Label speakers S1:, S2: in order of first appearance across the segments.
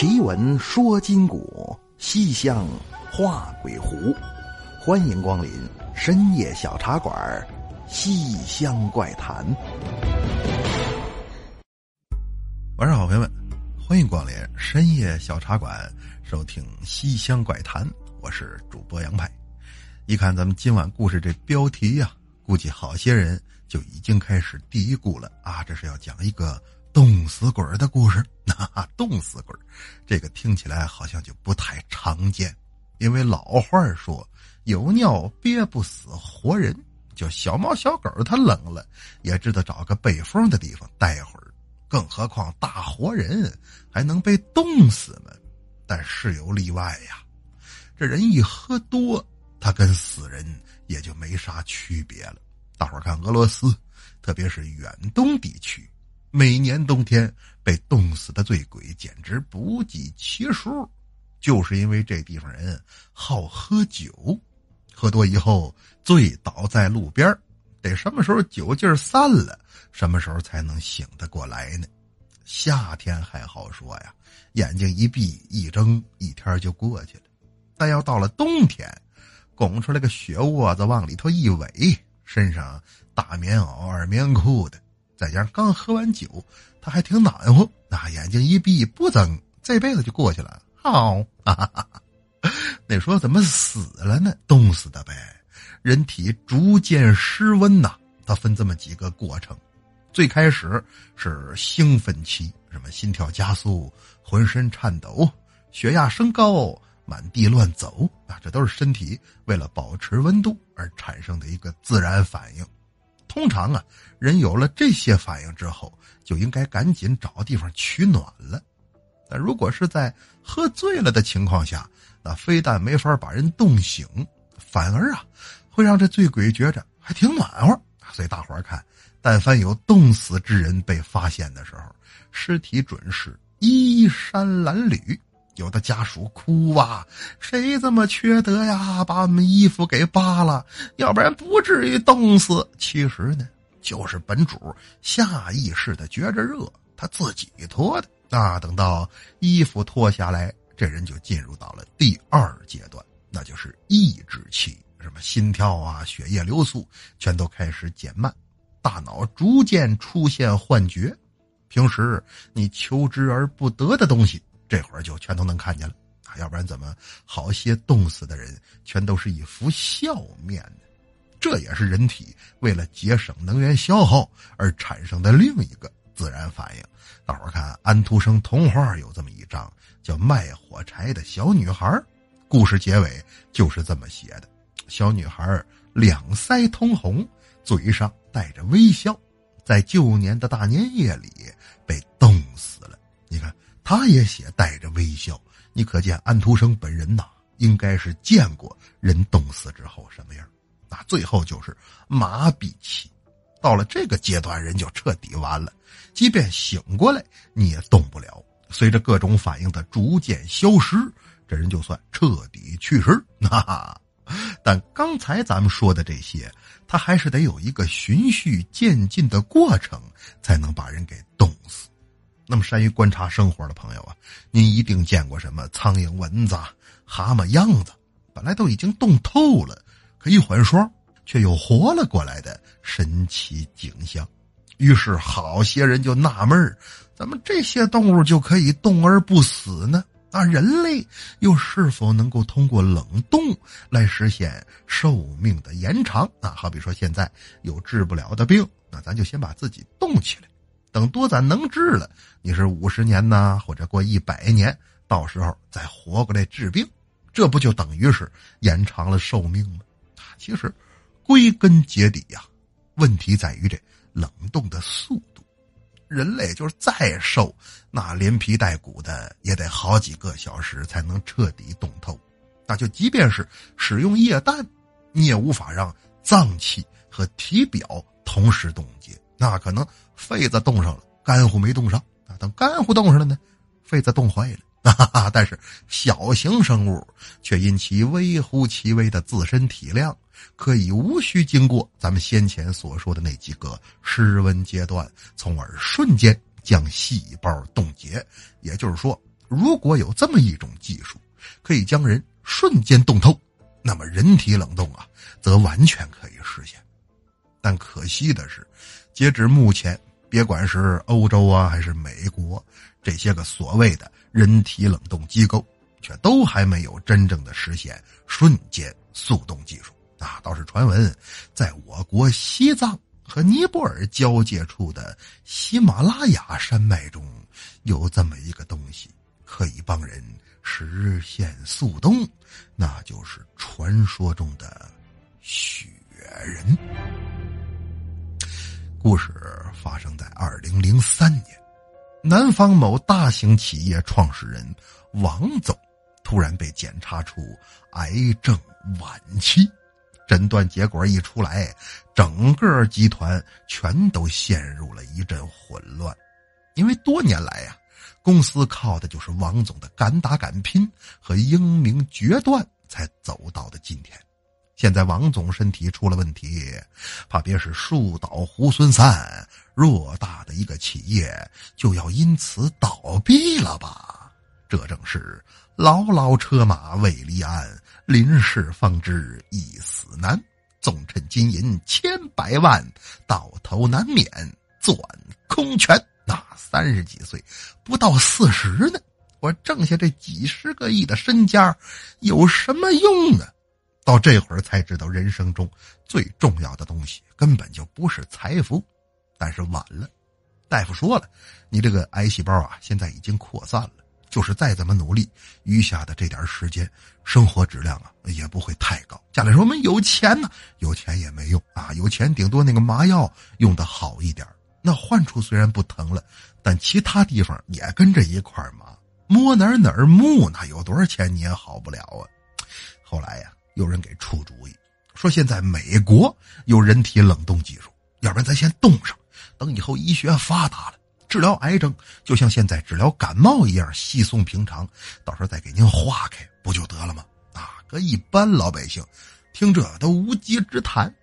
S1: 奇闻说今古，西厢画鬼狐。欢迎光临深夜小茶馆，《西厢怪谈》。
S2: 晚上好，朋友们，欢迎光临深夜小茶馆，收听《西厢怪谈》。我是主播杨派。一看咱们今晚故事这标题呀，估计好些人就已经开始嘀咕了啊！这是要讲一个冻死鬼的故事。那冻死鬼，这个听起来好像就不太常见，因为老话说“有尿憋不死活人”，就小猫小狗它冷了也知道找个背风的地方待会儿，更何况大活人还能被冻死吗？但是有例外呀，这人一喝多。他跟死人也就没啥区别了。大伙儿看俄罗斯，特别是远东地区，每年冬天被冻死的醉鬼简直不计其数，就是因为这地方人好喝酒，喝多以后醉倒在路边得什么时候酒劲散了，什么时候才能醒得过来呢？夏天还好说呀，眼睛一闭一睁，一天就过去了。但要到了冬天，拱出来个血窝子，往里头一围，身上大棉袄、二棉裤的，再加上刚喝完酒，他还挺暖和。那眼睛一闭不睁，这辈子就过去了。好，那说怎么死了呢？冻死的呗。人体逐渐失温呐，它分这么几个过程。最开始是兴奋期，什么心跳加速、浑身颤抖、血压升高。满地乱走啊，这都是身体为了保持温度而产生的一个自然反应。通常啊，人有了这些反应之后，就应该赶紧找地方取暖了。但如果是在喝醉了的情况下，那非但没法把人冻醒，反而啊，会让这醉鬼觉着还挺暖和。所以大伙儿看，但凡有冻死之人被发现的时候，尸体准是衣衫褴褛。有的家属哭啊，谁这么缺德呀？把我们衣服给扒了，要不然不至于冻死。其实呢，就是本主下意识的觉着热，他自己脱的。那等到衣服脱下来，这人就进入到了第二阶段，那就是抑制期。什么心跳啊，血液流速全都开始减慢，大脑逐渐出现幻觉，平时你求之而不得的东西。这会儿就全都能看见了啊！要不然怎么好些冻死的人全都是一副笑面呢？这也是人体为了节省能源消耗而产生的另一个自然反应。大伙儿看安徒生童话有这么一章，叫《卖火柴的小女孩》，故事结尾就是这么写的：小女孩两腮通红，嘴上带着微笑，在旧年的大年夜里。他也写带着微笑，你可见安徒生本人呐，应该是见过人冻死之后什么样。那最后就是麻痹期，到了这个阶段，人就彻底完了。即便醒过来，你也动不了。随着各种反应的逐渐消失，这人就算彻底去世。哈哈，但刚才咱们说的这些，他还是得有一个循序渐进的过程，才能把人给冻死。那么善于观察生活的朋友啊，您一定见过什么苍蝇、蚊子、蛤蟆样子，本来都已经冻透了，可一缓霜却又活了过来的神奇景象。于是好些人就纳闷儿：怎么这些动物就可以冻而不死呢？那人类又是否能够通过冷冻来实现寿命的延长？啊，好比说现在有治不了的病，那咱就先把自己冻起来。等多咱能治了，你是五十年呐，或者过一百年，到时候再活过来治病，这不就等于是延长了寿命吗？其实，归根结底呀，问题在于这冷冻的速度。人类就是再瘦，那连皮带骨的也得好几个小时才能彻底冻透。那就即便是使用液氮，你也无法让脏器和体表同时冻结。那可能肺子冻上了，肝乎没冻上啊。等肝乎冻上了呢，肺子冻坏了。但是小型生物却因其微乎其微的自身体量，可以无需经过咱们先前所说的那几个失温阶段，从而瞬间将细胞冻结。也就是说，如果有这么一种技术，可以将人瞬间冻透，那么人体冷冻啊，则完全可以实现。但可惜的是，截至目前，别管是欧洲啊，还是美国，这些个所谓的人体冷冻机构，却都还没有真正的实现瞬间速冻技术。啊，倒是传闻，在我国西藏和尼泊尔交界处的喜马拉雅山脉中，有这么一个东西，可以帮人实现速冻，那就是传说中的雪人。故事发生在二零零三年，南方某大型企业创始人王总突然被检查出癌症晚期。诊断结果一出来，整个集团全都陷入了一阵混乱。因为多年来呀，公司靠的就是王总的敢打敢拼和英明决断才走到的今天。现在王总身体出了问题，怕别是树倒猢狲散，偌大的一个企业就要因此倒闭了吧？这正是牢牢车马未离鞍。临事方知一死难，纵趁金银千百万，到头难免钻空拳。那三十几岁，不到四十呢，我挣下这几十个亿的身家，有什么用呢？到这会儿才知道，人生中最重要的东西根本就不是财富。但是晚了，大夫说了，你这个癌细胞啊，现在已经扩散了。就是再怎么努力，余下的这点时间，生活质量啊也不会太高。家里说我们有钱呢，有钱也没用啊，有钱顶多那个麻药用的好一点。那患处虽然不疼了，但其他地方也跟着一块麻，摸哪儿哪儿木，那有多少钱你也好不了啊。后来呀，有人给出主意，说现在美国有人体冷冻技术，要不然咱先冻上，等以后医学发达了。治疗癌症就像现在治疗感冒一样稀松平常，到时候再给您化开不就得了吗？啊，可一般老百姓听这都无稽之谈，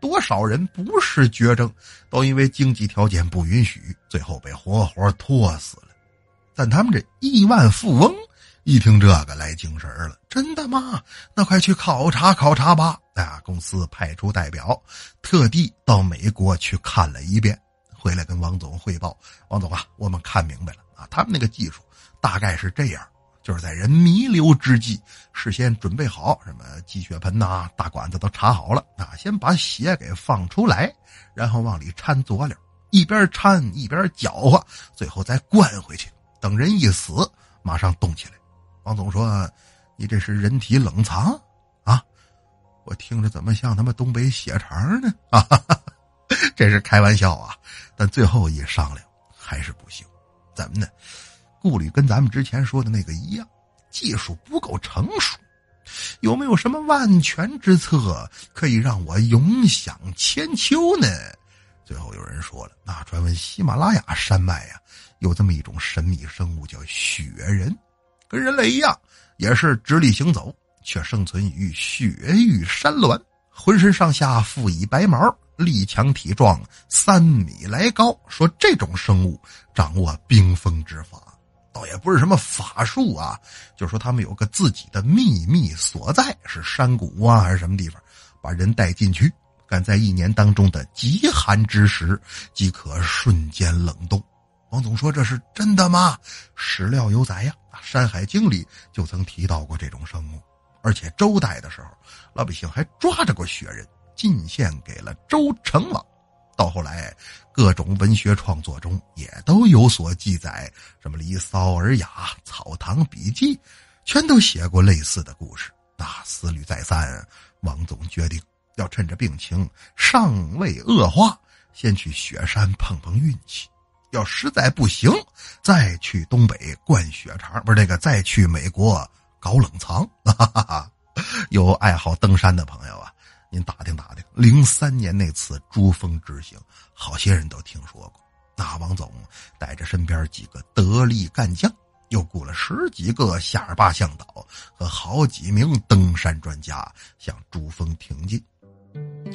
S2: 多少人不是绝症，都因为经济条件不允许，最后被活活拖死了。但他们这亿万富翁一听这个来精神了，真的吗？那快去考察考察吧！啊，公司派出代表，特地到美国去看了一遍。回来跟王总汇报，王总啊，我们看明白了啊，他们那个技术大概是这样，就是在人弥留之际，事先准备好什么积血盆呐、大管子都插好了啊，先把血给放出来，然后往里掺佐料，一边掺一边搅和，最后再灌回去，等人一死，马上冻起来。王总说：“你这是人体冷藏啊？我听着怎么像他妈东北血肠呢？啊！”这是开玩笑啊，但最后一商量还是不行，怎么呢？顾虑跟咱们之前说的那个一样，技术不够成熟，有没有什么万全之策可以让我永享千秋呢？最后有人说了，那传闻喜马拉雅山脉呀，有这么一种神秘生物叫雪人，跟人类一样，也是直立行走，却生存于雪域山峦，浑身上下覆以白毛。力强体壮，三米来高。说这种生物掌握冰封之法，倒也不是什么法术啊，就说他们有个自己的秘密所在，是山谷啊还是什么地方，把人带进去，敢在一年当中的极寒之时即可瞬间冷冻。王总说这是真的吗？史料有载呀，《山海经》里就曾提到过这种生物，而且周代的时候，老百姓还抓着过雪人。进献给了周成王，到后来，各种文学创作中也都有所记载，什么《离骚》《尔雅》《草堂笔记》，全都写过类似的故事。那思虑再三，王总决定要趁着病情尚未恶化，先去雪山碰碰运气。要实在不行，再去东北灌血肠，不是那个，再去美国搞冷藏。哈哈哈，有爱好登山的朋友啊。您打听打听，零三年那次珠峰之行，好些人都听说过。那王总带着身边几个得力干将，又雇了十几个夏尔巴向导和好几名登山专家，向珠峰挺进。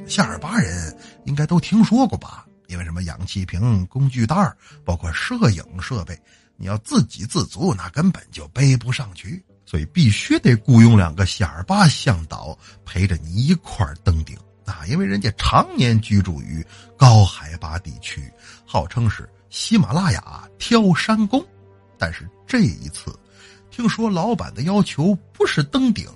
S2: 夏尔巴人应该都听说过吧？因为什么氧气瓶、工具袋包括摄影设备，你要自给自足，那根本就背不上去。所以必须得雇佣两个仙儿八向导陪着你一块儿登顶啊！因为人家常年居住于高海拔地区，号称是喜马拉雅挑山工。但是这一次，听说老板的要求不是登顶，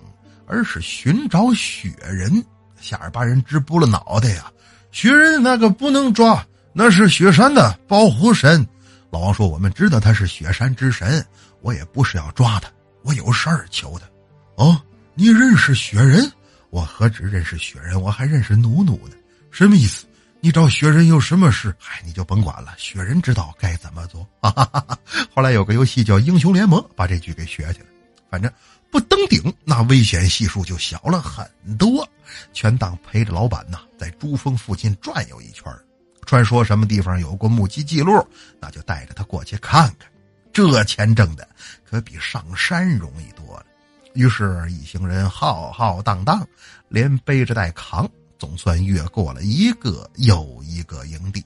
S2: 而是寻找雪人。夏尔巴人直拨了脑袋呀！雪人那个不能抓，那是雪山的保护神。老王说：“我们知道他是雪山之神，我也不是要抓他。”我有事儿求他，哦，你认识雪人？我何止认识雪人，我还认识努努呢。什么意思？你找雪人有什么事？嗨，你就甭管了，雪人知道该怎么做。哈哈哈哈后来有个游戏叫《英雄联盟》，把这句给学去了。反正不登顶，那危险系数就小了很多。全当陪着老板呐，在珠峰附近转悠一圈传说什么地方有过目击记录，那就带着他过去看看。这钱挣的可比上山容易多了。于是，一行人浩浩荡荡，连背着带扛，总算越过了一个又一个营地。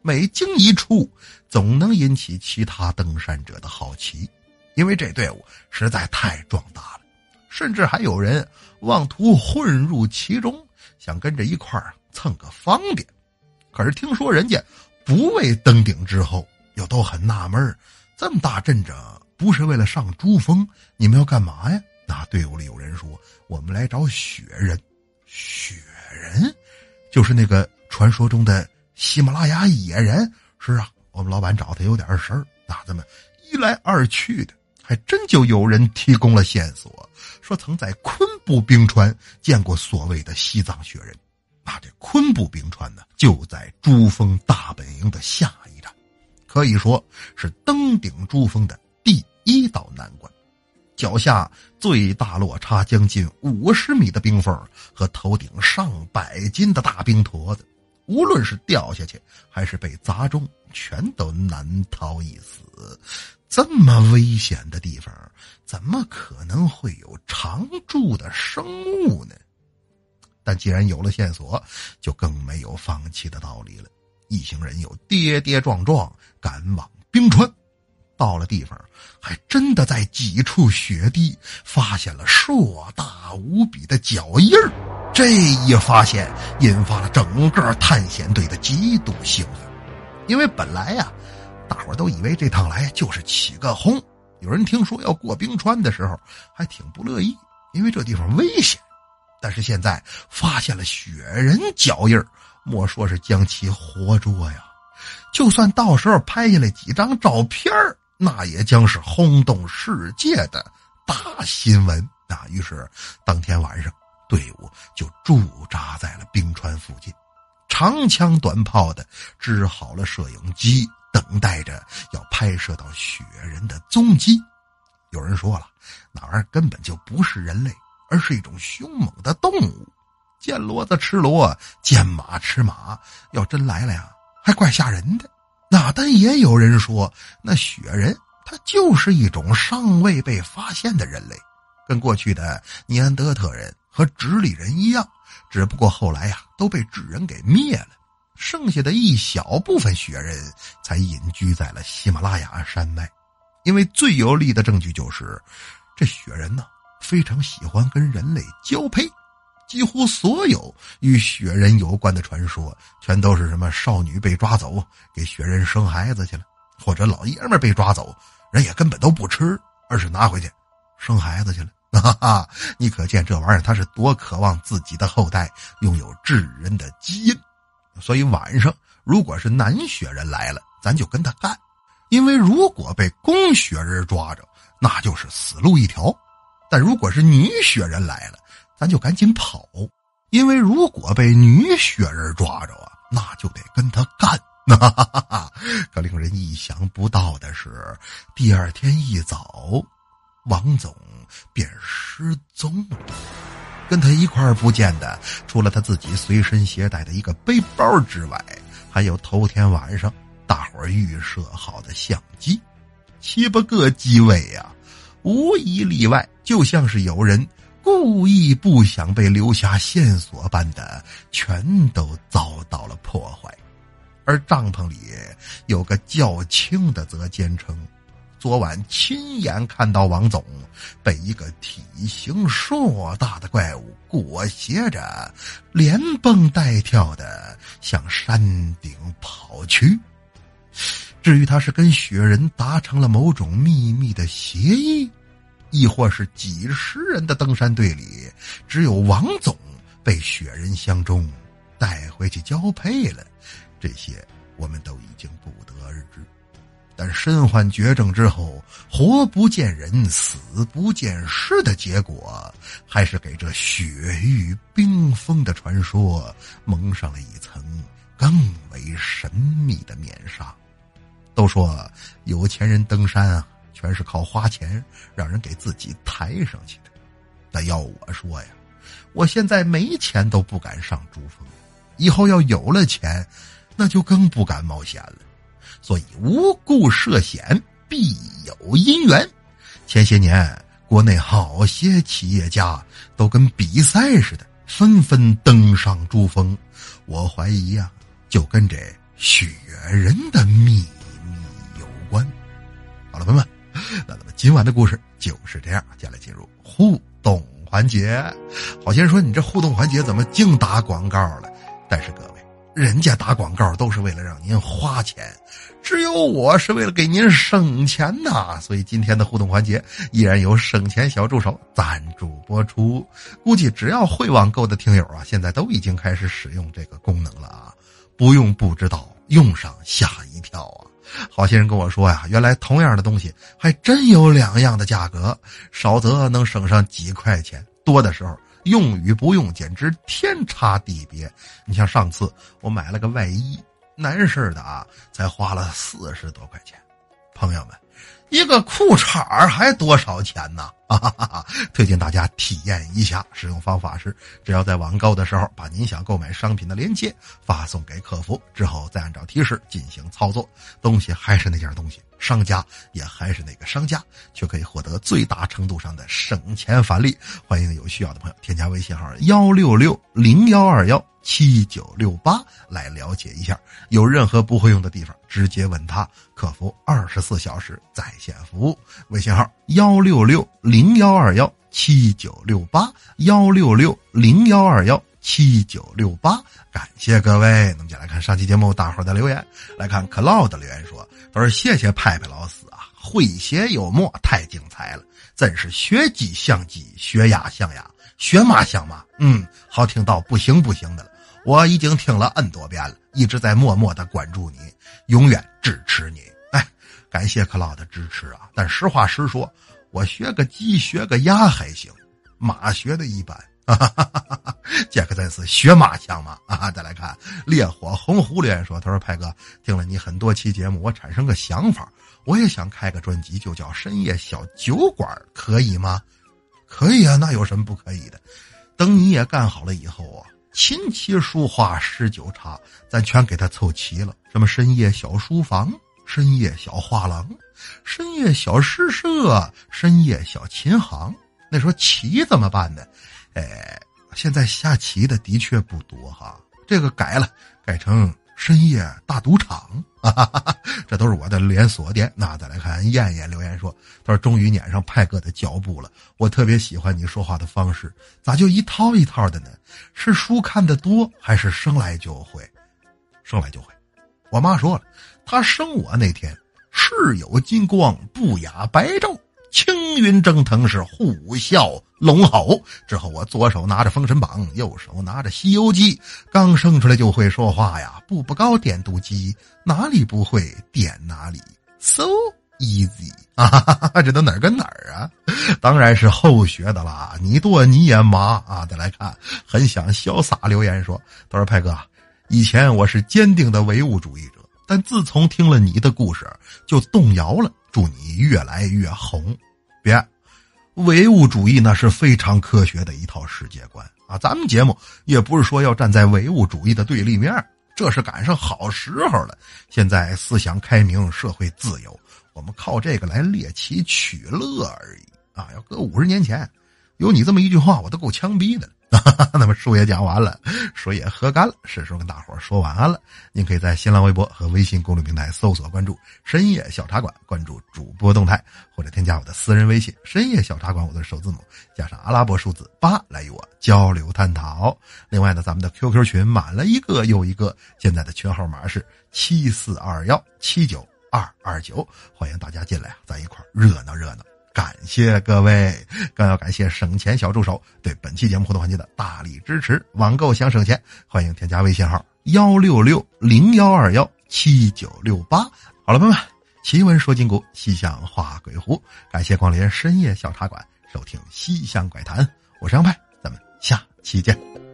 S2: 每经一处，总能引起其他登山者的好奇，因为这队伍实在太壮大了。甚至还有人妄图混入其中，想跟着一块儿蹭个方便。可是听说人家不为登顶之后，又都很纳闷这么大阵仗不是为了上珠峰，你们要干嘛呀？那队伍里有人说：“我们来找雪人。”雪人，就是那个传说中的喜马拉雅野人。是啊，我们老板找他有点事儿。那咱们一来二去的，还真就有人提供了线索，说曾在昆布冰川见过所谓的西藏雪人。那这昆布冰川呢，就在珠峰大本营的下一站。可以说是登顶珠峰的第一道难关，脚下最大落差将近五十米的冰缝和头顶上百斤的大冰坨子，无论是掉下去还是被砸中，全都难逃一死。这么危险的地方，怎么可能会有常住的生物呢？但既然有了线索，就更没有放弃的道理了。一行人又跌跌撞撞赶往冰川，到了地方，还真的在几处雪地发现了硕大无比的脚印儿。这一发现引发了整个探险队的极度兴奋，因为本来呀，大伙都以为这趟来就是起个哄。有人听说要过冰川的时候，还挺不乐意，因为这地方危险。但是现在发现了雪人脚印。莫说是将其活捉呀，就算到时候拍下来几张照片那也将是轰动世界的大新闻啊！于是当天晚上，队伍就驻扎在了冰川附近，长枪短炮的支好了摄影机，等待着要拍摄到雪人的踪迹。有人说了，那玩意儿根本就不是人类，而是一种凶猛的动物。见骡子吃骡，见马吃马，要真来了呀，还怪吓人的。那但也有人说，那雪人他就是一种尚未被发现的人类，跟过去的尼安德特人和直立人一样，只不过后来呀都被智人给灭了，剩下的一小部分雪人才隐居在了喜马拉雅山脉。因为最有力的证据就是，这雪人呢非常喜欢跟人类交配。几乎所有与雪人有关的传说，全都是什么少女被抓走给雪人生孩子去了，或者老爷们被抓走，人也根本都不吃，而是拿回去生孩子去了。哈哈，你可见这玩意儿他是多渴望自己的后代拥有智人的基因。所以晚上如果是男雪人来了，咱就跟他干，因为如果被公雪人抓着，那就是死路一条；但如果是女雪人来了，咱就赶紧跑，因为如果被女雪人抓着啊，那就得跟他干。可令人意想不到的是，第二天一早，王总便失踪了。跟他一块儿不见的，除了他自己随身携带的一个背包之外，还有头天晚上大伙儿预设好的相机，七八个机位呀，无一例外，就像是有人。故意不想被留下线索般的，全都遭到了破坏。而帐篷里有个较轻的则坚称，昨晚亲眼看到王总被一个体型硕大的怪物裹挟着，连蹦带跳的向山顶跑去。至于他是跟雪人达成了某种秘密的协议，亦或是几十人的登山队里只有王总被雪人相中，带回去交配了，这些我们都已经不得而知。但身患绝症之后，活不见人，死不见尸的结果，还是给这雪域冰封的传说蒙上了一层更为神秘的面纱。都说有钱人登山啊，全是靠花钱让人给自己抬上去的。但要我说呀，我现在没钱都不敢上珠峰，以后要有了钱，那就更不敢冒险了。所以无故涉险必有因缘。前些年国内好些企业家都跟比赛似的，纷纷登上珠峰。我怀疑呀，就跟这雪人的秘密有。关，好了，朋友们，那咱们今晚的故事就是这样。接下来进入互动环节。好些人说你这互动环节怎么净打广告了？但是各位，人家打广告都是为了让您花钱，只有我是为了给您省钱呐。所以今天的互动环节依然有省钱小助手赞助播出。估计只要会网购的听友啊，现在都已经开始使用这个功能了啊，不用不知道，用上吓一跳啊。好些人跟我说呀，原来同样的东西还真有两样的价格，少则能省上几块钱，多的时候用与不用简直天差地别。你像上次我买了个外衣，男士的啊，才花了四十多块钱。朋友们。一个裤衩还多少钱呢？哈哈哈！推荐大家体验一下。使用方法是：只要在网购的时候把您想购买商品的链接发送给客服，之后再按照提示进行操作，东西还是那件东西，商家也还是那个商家，却可以获得最大程度上的省钱返利。欢迎有需要的朋友添加微信号幺六六零幺二幺。七九六八来了解一下，有任何不会用的地方，直接问他，客服二十四小时在线服务。微信号幺六六零幺二幺七九六八幺六六零幺二幺七九六八，感谢各位。那么，接来看上期节目大伙的留言，来看 Cloud 的留言说：“他说谢谢派派老师啊，诙谐幽默太精彩了，真是学鸡像鸡，学鸭像鸭，学马像马，嗯，好听到不行不行的了。”我已经听了 N 多遍了，一直在默默的关注你，永远支持你。哎，感谢克劳的支持啊！但实话实说，我学个鸡学个鸭还行，马学的一般。哈杰克森斯学马像吗？啊，再来看烈火红狐连说：“他说派哥听了你很多期节目，我产生个想法，我也想开个专辑，就叫深夜小酒馆，可以吗？可以啊，那有什么不可以的？等你也干好了以后啊。”琴棋书画诗酒茶，咱全给他凑齐了。什么深夜小书房、深夜小画廊、深夜小诗社、深夜小琴行。那时候棋怎么办呢？哎，现在下棋的的确不多哈。这个改了，改成。深夜大赌场，哈哈哈哈这都是我的连锁店。那再来看燕燕留言说：“他说终于撵上派哥的脚步了，我特别喜欢你说话的方式，咋就一套一套的呢？是书看的多，还是生来就会？生来就会。我妈说了，她生我那天，世有金光，不亚白昼。”青云蒸腾是虎啸龙吼，之后我左手拿着《封神榜》，右手拿着《西游记》，刚生出来就会说话呀！步步高点读机，哪里不会点哪里，so easy 啊！这都哪儿跟哪儿啊？当然是后学的啦！你多你也麻啊！再来看，很想潇洒留言说：“他说派哥，以前我是坚定的唯物主义者，但自从听了你的故事，就动摇了。”祝你越来越红，别，唯物主义那是非常科学的一套世界观啊！咱们节目也不是说要站在唯物主义的对立面，这是赶上好时候了。现在思想开明，社会自由，我们靠这个来猎奇取乐而已啊！要搁五十年前，有你这么一句话，我都够枪毙的了。那么书也讲完了，水也喝干了，是时候跟大伙说晚安了。您可以在新浪微博和微信公众平台搜索关注“深夜小茶馆”，关注主播动态，或者添加我的私人微信“深夜小茶馆”，我的首字母加上阿拉伯数字八来与我交流探讨。另外呢，咱们的 QQ 群满了一个又一个，现在的群号码是七四二幺七九二二九，欢迎大家进来啊，咱一块热闹热闹。感谢各位，更要感谢省钱小助手对本期节目互动环节的大力支持。网购想省钱，欢迎添加微信号幺六六零幺二幺七九六八。好了，朋友们，奇闻说今古，西厢画鬼狐。感谢光临深夜小茶馆，收听西厢怪谈。我是杨派，咱们下期见。